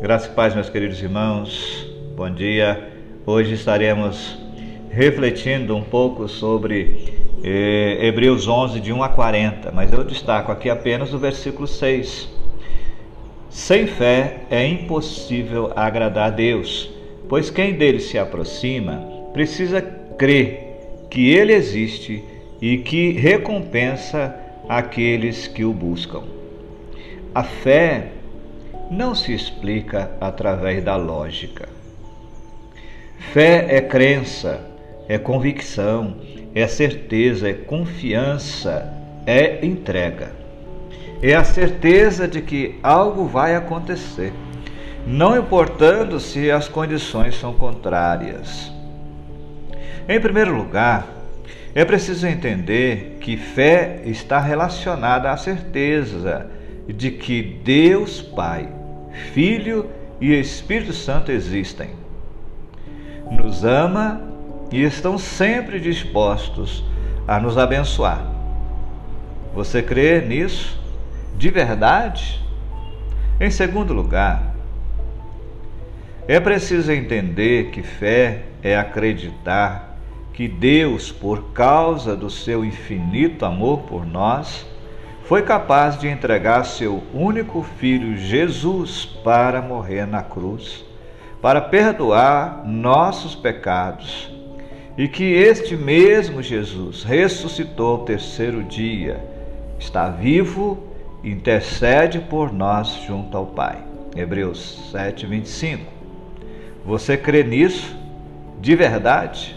Graças e paz, meus queridos irmãos. Bom dia. Hoje estaremos refletindo um pouco sobre eh, Hebreus 11, de 1 a 40, mas eu destaco aqui apenas o versículo 6. Sem fé é impossível agradar a Deus, pois quem dele se aproxima precisa crer que ele existe e que recompensa aqueles que o buscam. A fé não se explica através da lógica. Fé é crença, é convicção, é certeza, é confiança, é entrega. É a certeza de que algo vai acontecer, não importando se as condições são contrárias. Em primeiro lugar, é preciso entender que fé está relacionada à certeza de que Deus Pai, Filho e Espírito Santo existem. Nos ama e estão sempre dispostos a nos abençoar. Você crê nisso de verdade? Em segundo lugar, é preciso entender que fé é acreditar que Deus, por causa do seu infinito amor por nós, foi capaz de entregar seu único filho Jesus para morrer na cruz, para perdoar nossos pecados, e que este mesmo Jesus ressuscitou ao terceiro dia, está vivo e intercede por nós junto ao Pai. Hebreus 7, 25. Você crê nisso de verdade?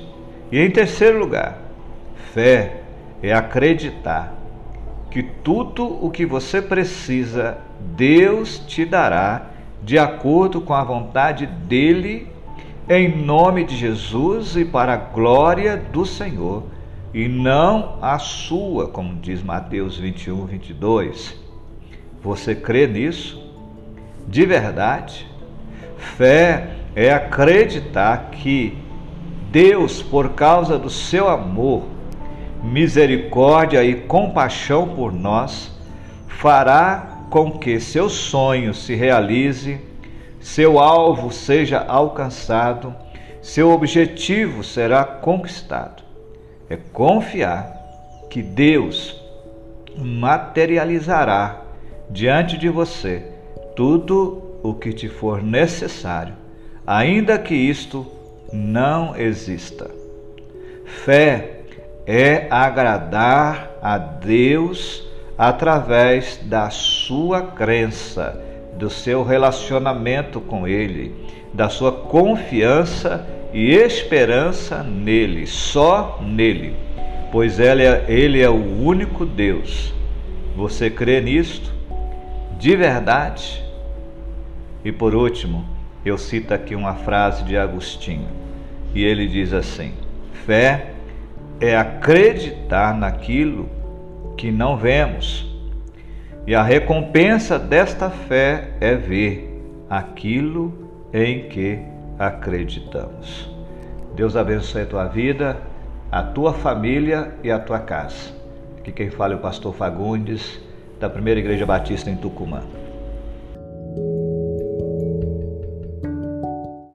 E em terceiro lugar, fé é acreditar que tudo o que você precisa, Deus te dará de acordo com a vontade dele, em nome de Jesus e para a glória do Senhor, e não a sua, como diz Mateus 21, 22. Você crê nisso? De verdade? Fé é acreditar que Deus, por causa do seu amor, misericórdia e compaixão por nós, fará com que seu sonho se realize, seu alvo seja alcançado, seu objetivo será conquistado. É confiar que Deus materializará diante de você tudo o que te for necessário, ainda que isto não exista. Fé é agradar a Deus através da sua crença, do seu relacionamento com Ele, da sua confiança e esperança nele, só nele, pois ele é, ele é o único Deus. Você crê nisto? De verdade? E por último, eu cito aqui uma frase de Agostinho, e ele diz assim: fé é acreditar naquilo que não vemos, e a recompensa desta fé é ver aquilo em que acreditamos. Deus abençoe a tua vida, a tua família e a tua casa. Aqui quem fala é o pastor Fagundes, da Primeira Igreja Batista em Tucumã.